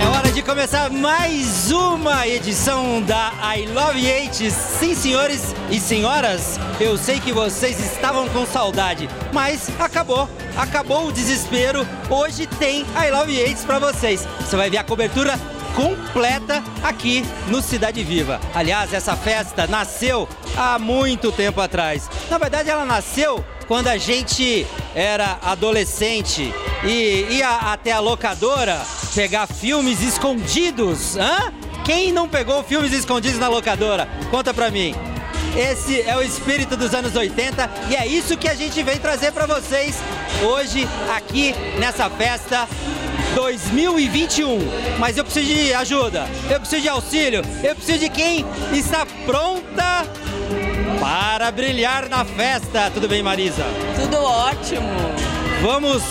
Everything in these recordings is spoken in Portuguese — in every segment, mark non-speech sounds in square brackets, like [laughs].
É hora de começar mais uma edição da I Love Eight. Sim, senhores e senhoras, eu sei que vocês estavam com saudade, mas acabou, acabou o desespero. Hoje tem I Love Eight pra vocês. Você vai ver a cobertura completa aqui no Cidade Viva. Aliás, essa festa nasceu há muito tempo atrás. Na verdade, ela nasceu quando a gente era adolescente e ia até a locadora pegar filmes escondidos. Hã? Quem não pegou filmes escondidos na locadora? Conta pra mim. Esse é o espírito dos anos 80 e é isso que a gente vem trazer pra vocês hoje aqui nessa festa 2021. Mas eu preciso de ajuda, eu preciso de auxílio, eu preciso de quem está pronta para brilhar na festa. Tudo bem, Marisa? Tudo ótimo. Vamos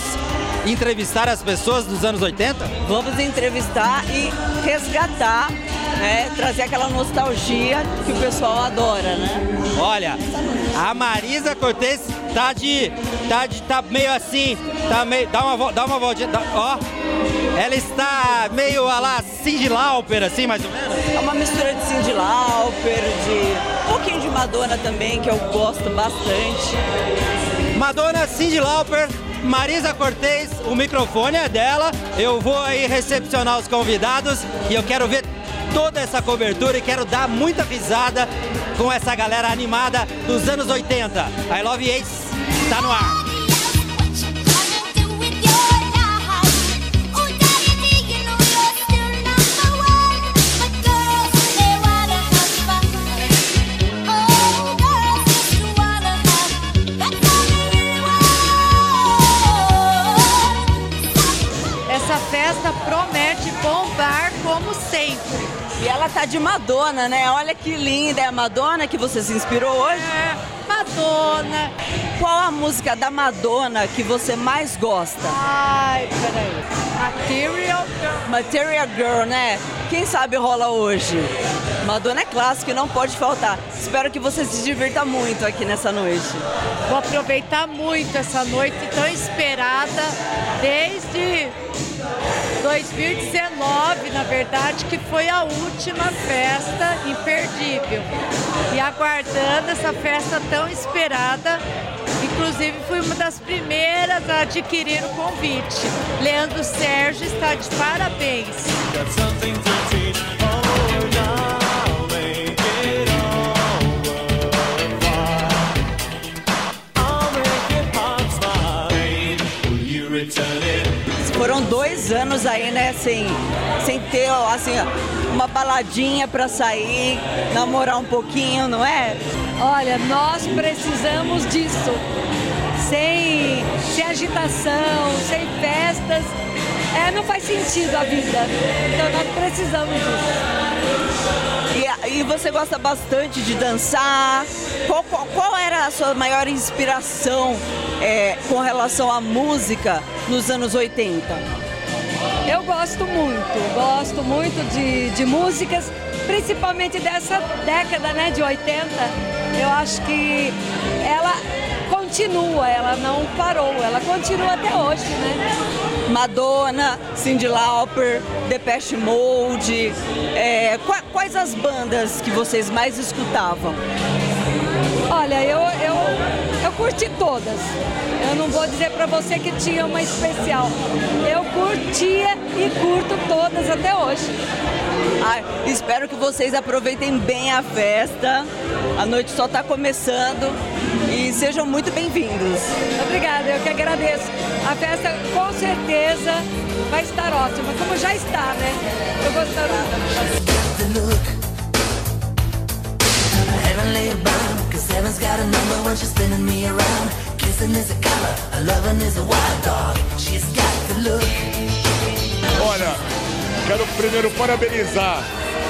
entrevistar as pessoas dos anos 80? Vamos entrevistar e resgatar, né? Trazer aquela nostalgia que o pessoal adora, né? Olha, a Marisa Cortez tá de. tá de. tá meio assim. Tá meio. Dá uma, dá uma voltinha. dá- ó. Ela está meio a lá Cindy Lauper, assim, mais ou menos. É uma mistura de Cyndi Lauper, de um pouquinho de Madonna também, que eu gosto bastante. Madonna, Cindy Lauper, Marisa Cortez, o microfone é dela. Eu vou aí recepcionar os convidados e eu quero ver toda essa cobertura e quero dar muita risada com essa galera animada dos anos 80. I Love Ace tá no ar. Tá de Madonna, né? Olha que linda. É a Madonna que você se inspirou hoje? É, Madonna. Qual a música da Madonna que você mais gosta? Ai, peraí. Material Girl. Material Girl, né? Quem sabe rola hoje. Madonna é clássico e não pode faltar. Espero que você se divirta muito aqui nessa noite. Vou aproveitar muito essa noite tão esperada desde 2019, na verdade, que foi a última festa imperdível. E aguardando essa festa tão esperada, inclusive fui uma das primeiras a adquirir o convite. Leandro Sérgio está de parabéns. 10 anos aí, né, sem, sem ter, assim, uma baladinha para sair, namorar um pouquinho, não é? Olha, nós precisamos disso. Sem, sem agitação, sem festas, é, não faz sentido a vida. Então nós precisamos disso. E, e você gosta bastante de dançar. Qual, qual, qual era a sua maior inspiração é, com relação à música nos anos 80? Eu gosto muito, gosto muito de, de músicas, principalmente dessa década né, de 80. Eu acho que ela continua, ela não parou, ela continua até hoje, né? Madonna, Cyndi Lauper, Depeche Mode. é, qua- quais as bandas que vocês mais escutavam? Olha, eu curti todas. Eu não vou dizer pra você que tinha uma especial. Eu curtia e curto todas até hoje. Ai, espero que vocês aproveitem bem a festa. A noite só está começando e sejam muito bem-vindos. Obrigada, eu que agradeço. A festa com certeza vai estar ótima, como já está, né? Eu gostaria. Heaven's got a number when she's spinning me around. Kissing is a color, a loving is a wild dog. She's got the look. Olha, quero primeiro parabenizar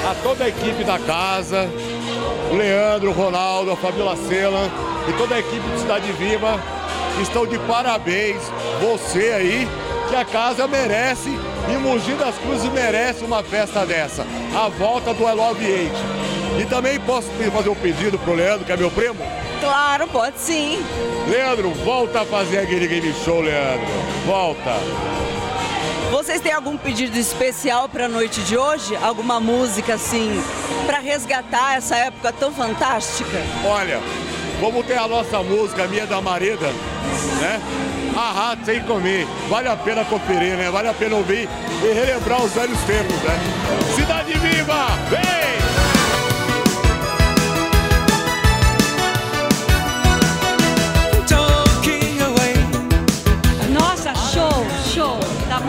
a toda a equipe da casa, o Leandro, o Ronaldo, a Fabiola Cela e toda a equipe de Cidade Viva estão de parabéns. Você aí, que a casa merece e Mogi das Cruzes merece uma festa dessa. A volta do I Love. E também posso fazer um pedido pro Leandro, que é meu primo? Claro, pode sim. Leandro, volta a fazer aquele game show, Leandro. Volta. Vocês têm algum pedido especial para a noite de hoje? Alguma música assim para resgatar essa época tão fantástica? Olha, como tem a nossa música, a minha da Mareda, né? Arrasa sem comer. Vale a pena conferir, né? Vale a pena ouvir e relembrar os velhos tempos, né? Cidade Viva! Vem!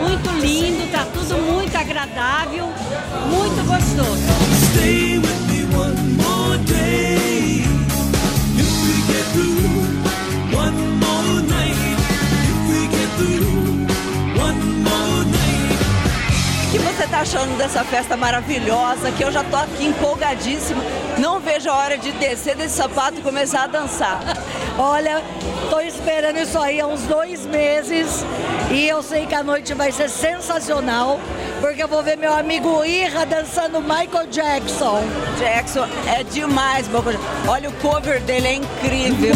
Muito lindo, tá tudo muito agradável, muito gostoso. O que você tá achando dessa festa maravilhosa? Que eu já tô aqui empolgadíssima. Não vejo a hora de descer desse sapato e começar a dançar. Olha, tô esperando isso aí há uns dois meses e eu sei que a noite vai ser sensacional, porque eu vou ver meu amigo Irra dançando Michael Jackson. Jackson é demais, Boca. Olha o cover dele, é incrível.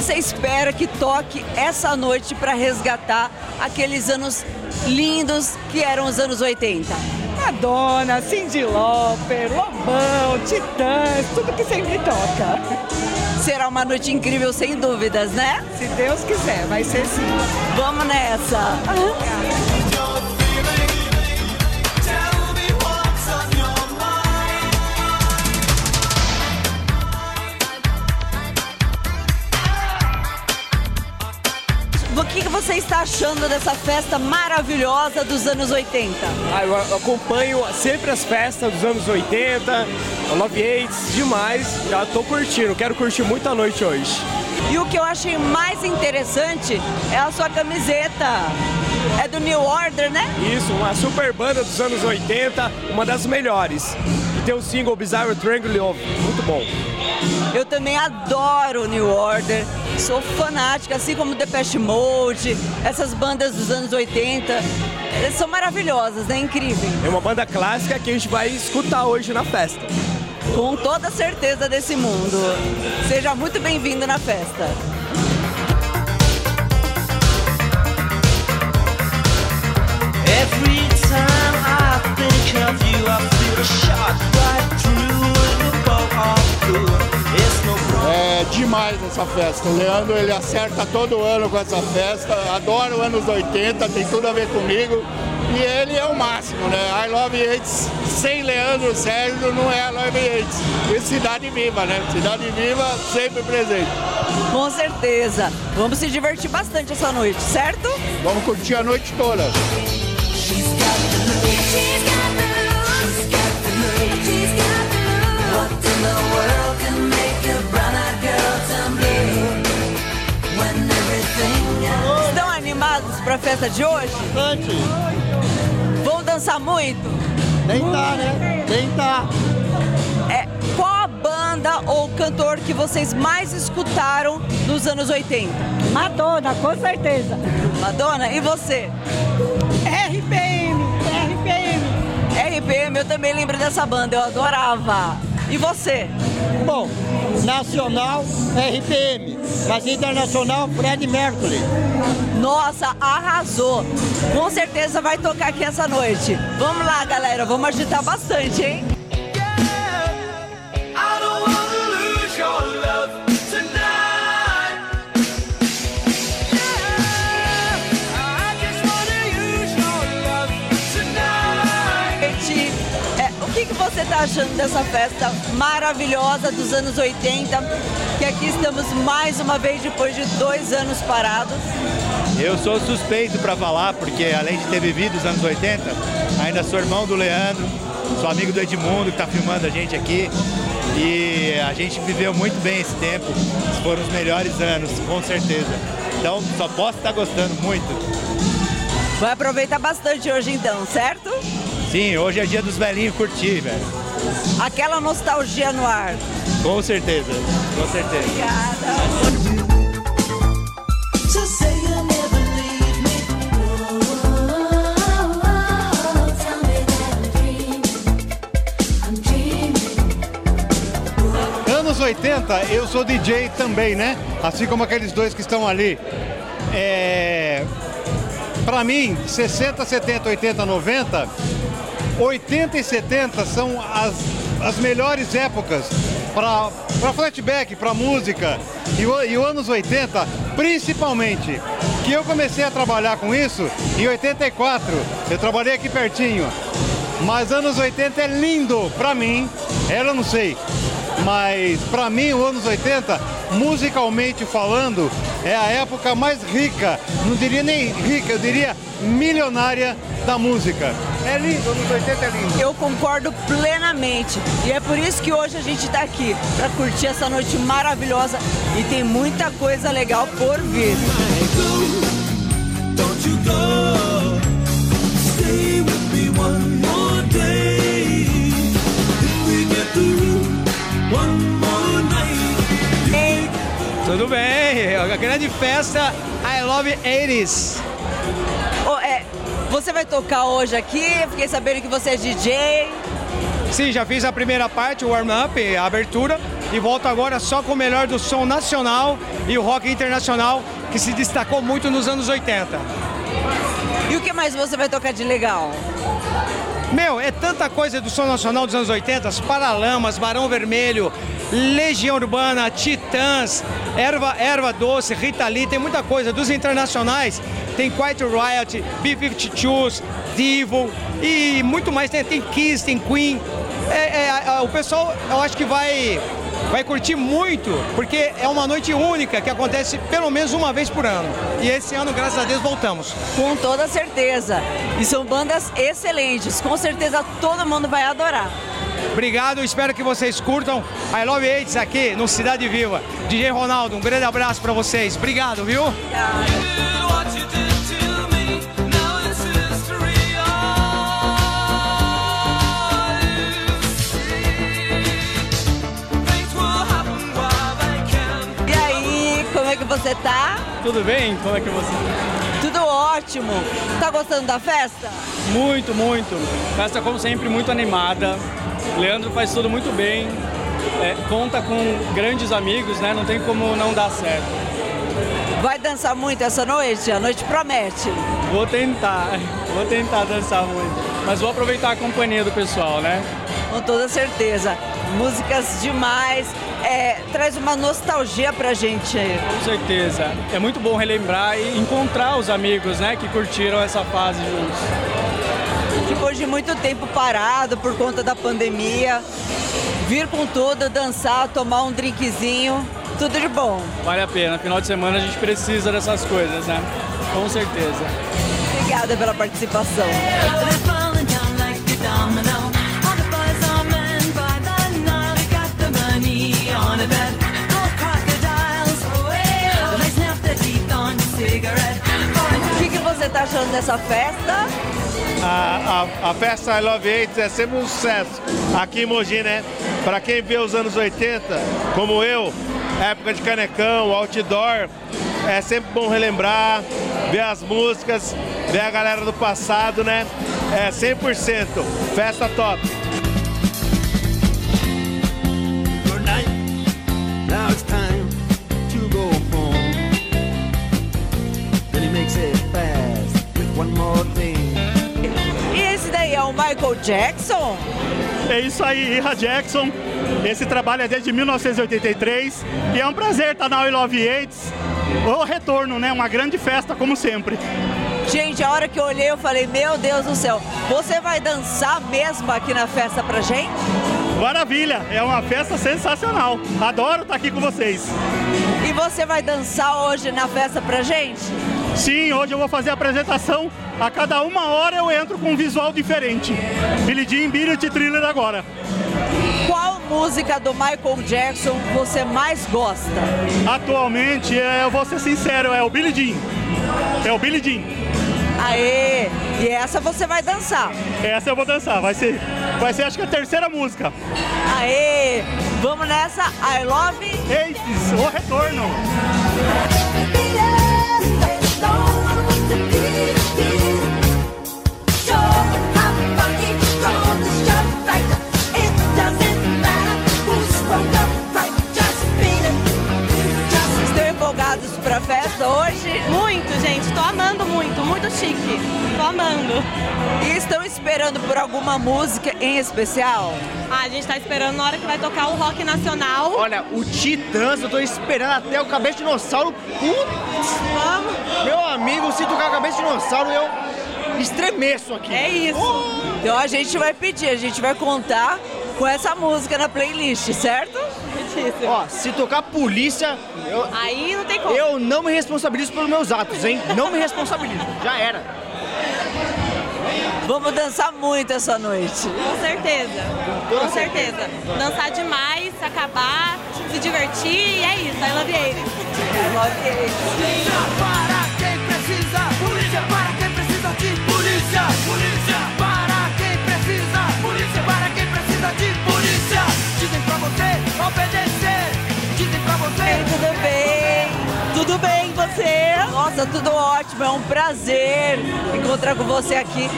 Você espera que toque essa noite para resgatar aqueles anos lindos que eram os anos 80? Madonna, Cyndi Lauper, Lobão, Titãs, tudo que sempre toca. Será uma noite incrível, sem dúvidas, né? Se Deus quiser, vai ser sim. Vamos nessa! Está achando dessa festa maravilhosa dos anos 80? Ah, eu acompanho sempre as festas dos anos 80, Love Aids, demais. Já tô curtindo, quero curtir muito a noite hoje. E o que eu achei mais interessante é a sua camiseta. É do New Order, né? Isso, uma super banda dos anos 80, uma das melhores. E tem o single Bizarre Triangle Love, muito bom. Eu também adoro New Order. Sou fanática, assim como Depeche Mode, essas bandas dos anos 80. Elas São maravilhosas, né? Incrível. É uma banda clássica que a gente vai escutar hoje na festa. Com toda certeza desse mundo. Seja muito bem-vindo na festa. Every time I think of you, I feel shot right through the bow of good. É demais essa festa. O Leandro ele acerta todo ano com essa festa. Adoro anos 80, tem tudo a ver comigo. E ele é o máximo, né? I Love Yates sem Leandro Sérgio não é I Love Yates. E Cidade Viva, né? Cidade Viva sempre presente. Com certeza. Vamos se divertir bastante essa noite, certo? Vamos curtir a noite toda. What in the world can animados para a festa de hoje? Vão dançar muito? Nem tá, né? Nem tá. É, qual a banda ou cantor que vocês mais escutaram nos anos 80? Madonna, com certeza. Madonna, e você? RPM, RPM. RPM, eu também lembro dessa banda, eu adorava. E você? Bom, nacional RPM, mas internacional Fred Mercury. Nossa, arrasou! Com certeza vai tocar aqui essa noite. Vamos lá, galera, vamos agitar bastante, hein? Achando dessa festa maravilhosa dos anos 80? Que aqui estamos mais uma vez depois de dois anos parados. Eu sou suspeito para falar, porque além de ter vivido os anos 80, ainda sou irmão do Leandro, sou amigo do Edmundo, que está filmando a gente aqui. E a gente viveu muito bem esse tempo. Foram os melhores anos, com certeza. Então só posso estar gostando muito. Vai aproveitar bastante hoje então, certo? Sim, hoje é dia dos velhinhos curtir, velho. Aquela nostalgia no ar. Com certeza, com certeza. I'm dreaming. I'm dreaming. Anos 80, eu sou DJ também, né? Assim como aqueles dois que estão ali. É... Pra mim, 60, 70, 80, 90, 80 e 70 são as, as melhores épocas para flashback, para música. E o, e o anos 80, principalmente, que eu comecei a trabalhar com isso em 84. Eu trabalhei aqui pertinho. Mas anos 80 é lindo pra mim. Eu não sei. Mas pra mim, os anos 80, musicalmente falando, é a época mais rica, não diria nem rica, eu diria milionária da música. É lindo, anos 80 é lindo. Eu concordo plenamente. E é por isso que hoje a gente está aqui, para curtir essa noite maravilhosa. E tem muita coisa legal por vir. Tudo bem, a grande festa I Love 80s. Você vai tocar hoje aqui? Fiquei sabendo que você é DJ. Sim, já fiz a primeira parte, o warm-up, a abertura, e volto agora só com o melhor do som nacional e o rock internacional, que se destacou muito nos anos 80. E o que mais você vai tocar de legal? Meu, é tanta coisa do som nacional dos anos 80, as Paralamas, Barão Vermelho, Legião Urbana, Titãs, Erva, Erva Doce, Rita Lee, tem muita coisa. Dos internacionais, tem Quiet Riot, B-52s, Divo e muito mais. Tem, tem Kiss, tem Queen. É, é, a- o pessoal, eu acho que vai, vai curtir muito, porque é uma noite única que acontece pelo menos uma vez por ano. E esse ano, graças a Deus, voltamos. Com toda certeza. E são bandas excelentes. Com certeza todo mundo vai adorar. Obrigado, espero que vocês curtam I Love AIDS aqui no Cidade Viva. DJ Ronaldo, um grande abraço pra vocês. Obrigado, viu? What você tá? Tudo bem? Como é que você Tudo ótimo. Tá gostando da festa? Muito, muito. Festa, como sempre, muito animada. Leandro faz tudo muito bem. É, conta com grandes amigos, né? Não tem como não dar certo. Vai dançar muito essa noite? A noite promete. Vou tentar, vou tentar dançar muito. Mas vou aproveitar a companhia do pessoal, né? Com toda certeza. Músicas demais. É, traz uma nostalgia pra gente. Com certeza. É muito bom relembrar e encontrar os amigos, né? Que curtiram essa fase juntos. Depois de muito tempo parado por conta da pandemia, vir com tudo, dançar, tomar um drinkzinho, tudo de bom. Vale a pena. Final de semana a gente precisa dessas coisas, né? Com certeza. Obrigada pela participação. O que, que você tá achando dessa festa? A, a, a festa I Love AIDS é sempre um sucesso aqui em Mogi, né? Pra quem vê os anos 80, como eu, época de canecão, outdoor, é sempre bom relembrar, ver as músicas, ver a galera do passado, né? É 100%, festa top. Michael Jackson? É isso aí, Ira Jackson. Esse trabalho é desde 1983 e é um prazer estar na I Love AIDS. O retorno, né? Uma grande festa, como sempre. Gente, a hora que eu olhei, eu falei, meu Deus do céu, você vai dançar mesmo aqui na festa pra gente? Maravilha, é uma festa sensacional. Adoro estar aqui com vocês. E você vai dançar hoje na festa pra gente? Sim, hoje eu vou fazer a apresentação. A cada uma hora eu entro com um visual diferente. Billie Jean, Billie e Thriller agora. Qual música do Michael Jackson você mais gosta? Atualmente, é, eu vou ser sincero, é o Billie Jean. É o Billie Jean. Aê! E essa você vai dançar? Essa eu vou dançar, vai ser Vai ser acho que a terceira música. Aê! Vamos nessa, I Love Aces, o retorno. Hoje? Muito, gente. Tô amando muito, muito chique. Tô amando. E estão esperando por alguma música em especial? Ah, a gente tá esperando na hora que vai tocar o rock nacional. Olha, o Titãs, eu tô esperando até o Cabeça de Dinossauro. Putz, vamos. Meu amigo, se tocar o Cabeça de Dinossauro, eu estremeço aqui. É isso. Então a gente vai pedir, a gente vai contar com essa música na playlist, certo? Ó, se tocar polícia, eu, Aí não tem como. eu não me responsabilizo pelos meus atos, hein? Não me responsabilizo. Já era. Vamos dançar muito essa noite. Com certeza. Com certeza. Dançar demais, acabar, se divertir e é isso. I love eles. I love eles. Para quem precisa, polícia para quem precisa de polícia. Polícia para quem precisa, polícia para quem precisa de polícia. Dizem pra você obedecer, dizem pra você. Ei, tudo bem? Você? Nossa, tudo ótimo. É um prazer encontrar com você aqui.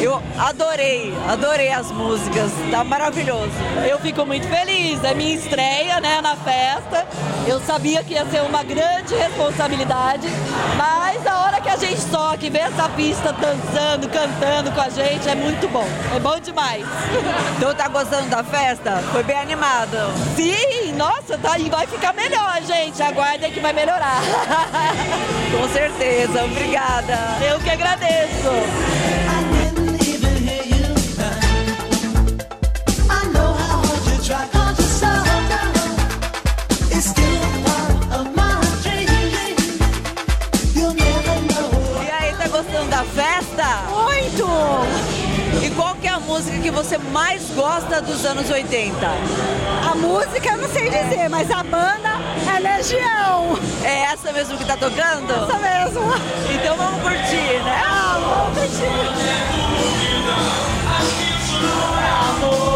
Eu adorei, adorei as músicas. Tá maravilhoso. Eu fico muito feliz, é minha estreia né, na festa. Eu sabia que ia ser uma grande responsabilidade, mas a hora que a gente toca e vê essa pista dançando, cantando com a gente, é muito bom. É bom demais. Então tá gostando da festa? Foi bem animado. Sim, nossa, tá, vai ficar melhor, gente. Aguardem que vai melhorar. [laughs] Com certeza, obrigada. Eu que agradeço. Qual que é a música que você mais gosta dos anos 80? A música eu não sei dizer, mas a banda é Legião. É essa mesmo que tá tocando? Essa mesmo. Então vamos curtir, né? Ah, vamos Será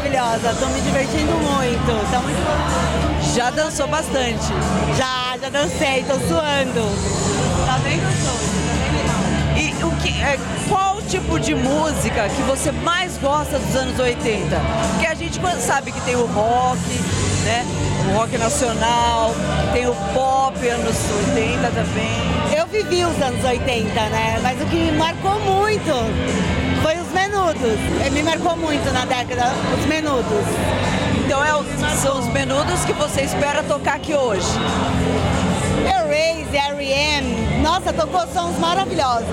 maravilhosa, tô me divertindo muito, tá muito bom. Já dançou bastante? Já, já dancei, tô suando. Tá bem gostoso, tá bem legal. E o que, é, qual tipo de música que você mais gosta dos anos 80? Porque a gente sabe que tem o rock, né? O rock nacional, tem o pop anos 80 também. Eu vivi os anos 80, né? Mas o que me marcou muito menudos. Eh, Me marcou muito na década, os menudos. Então é o- são os menudos que você espera tocar aqui hoje. Erase, R.E.M., nossa, tocou sons maravilhosos.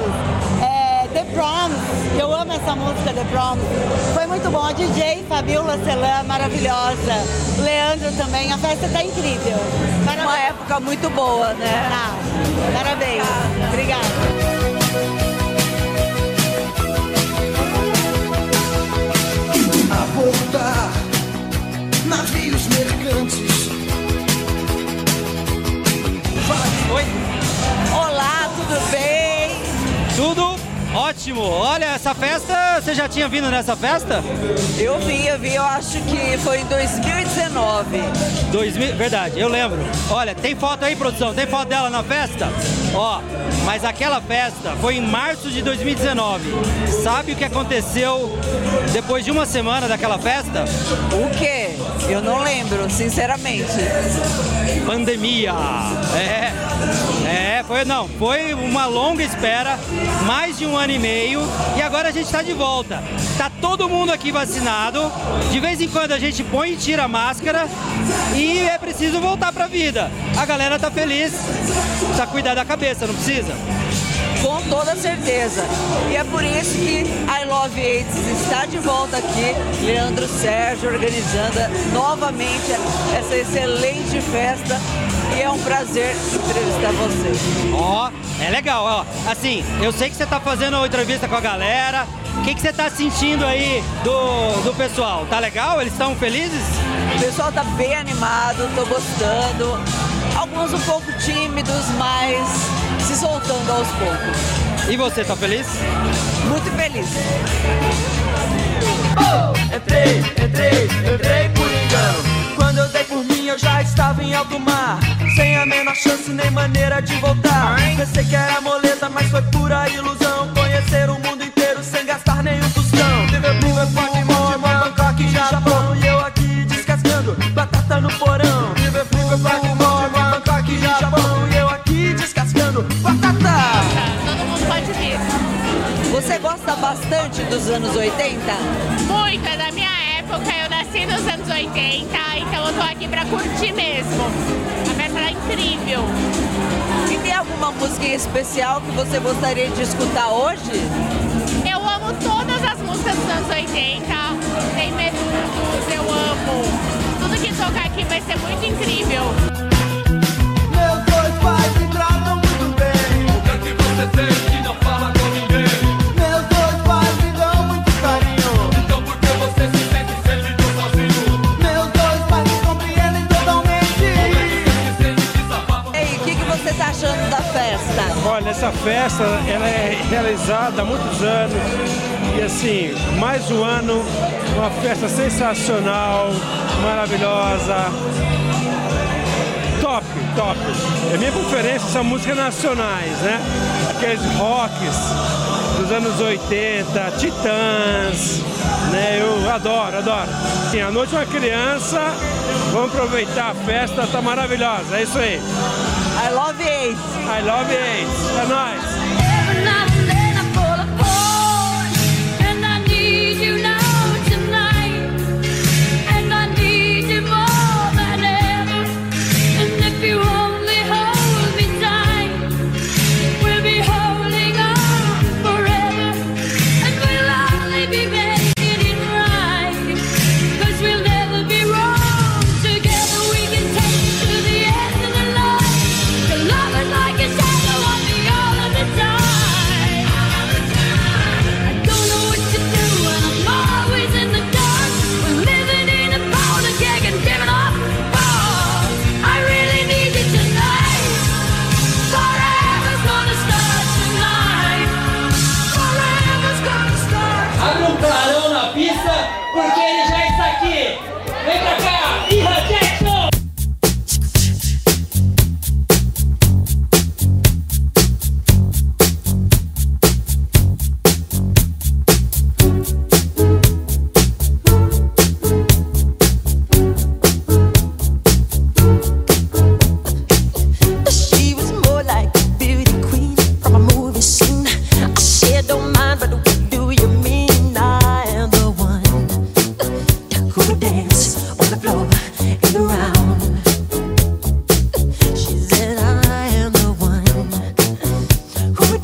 É, The Proms, eu amo essa música, The Proms. Foi muito bom. A DJ Fabiola Celan, maravilhosa. Leandro também, a festa tá incrível. Uma época muito boa, né? Tá. Parabéns. Obrigada. A voltar, navios mercantes. Oi. Olá, tudo bem? Tudo ótimo. Olha, essa festa, você já tinha vindo nessa festa? Eu vi, eu vi, eu acho que foi em 2019. 2000, verdade, eu lembro. Olha, tem foto aí, produção? Tem foto dela na festa? Ó, mas aquela festa foi em março de 2019. Sabe o que aconteceu depois de uma semana daquela festa? O quê? Eu não lembro, sinceramente. Pandemia. É. É, foi não, foi uma longa espera, mais de um ano e meio, e agora a gente está de volta. Tá todo mundo aqui vacinado. De vez em quando a gente põe e tira a máscara e é preciso voltar pra vida. A galera tá feliz, precisa cuidar da cabeça, não precisa? Com toda certeza. E é por isso que I Love AIDS está de volta aqui. Leandro Sérgio organizando novamente essa excelente festa. E é um prazer entrevistar você. Ó, é legal, ó. Assim, eu sei que você tá fazendo entrevista com a galera, O que, que você tá sentindo aí do, do pessoal? Tá legal? Eles estão felizes? O pessoal tá bem animado, tô gostando. Alguns um pouco tímidos, mas se soltando aos poucos. E você, tá feliz? Muito feliz. Entrei, entrei, entrei por engano. Quando eu dei por mim, eu já estava em alto mar. Sem a menor chance nem maneira de voltar. Pensei que era moleza, mas foi pura ilusão. Conhecer o mundo inteiro sem gastar nenhum tostão. Liverpool, Baltimore, Bangkok, Japão. E eu aqui descascando batata no porão. Liverpool, Baltimore, Bangkok, Você gosta bastante dos anos 80? Muito, é da minha época, eu nasci nos anos 80, então eu tô aqui pra curtir mesmo. A festa é incrível. E tem alguma música em especial que você gostaria de escutar hoje? Eu amo todas as músicas dos anos 80, tem menudos, eu amo. Tudo que tocar aqui vai ser muito incrível. Meus dois pais me tratam muito bem. O que é que você tem essa festa ela é realizada há muitos anos e assim, mais um ano, uma festa sensacional, maravilhosa. Top, top. A minha preferência são músicas nacionais, né? Aqueles rocks dos anos 80, Titãs, né? Eu adoro, adoro. Sim, a noite é uma criança, vamos aproveitar a festa, tá maravilhosa, é isso aí. I love AIDS. I love AIDS. É nóis.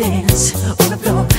dance on the floor.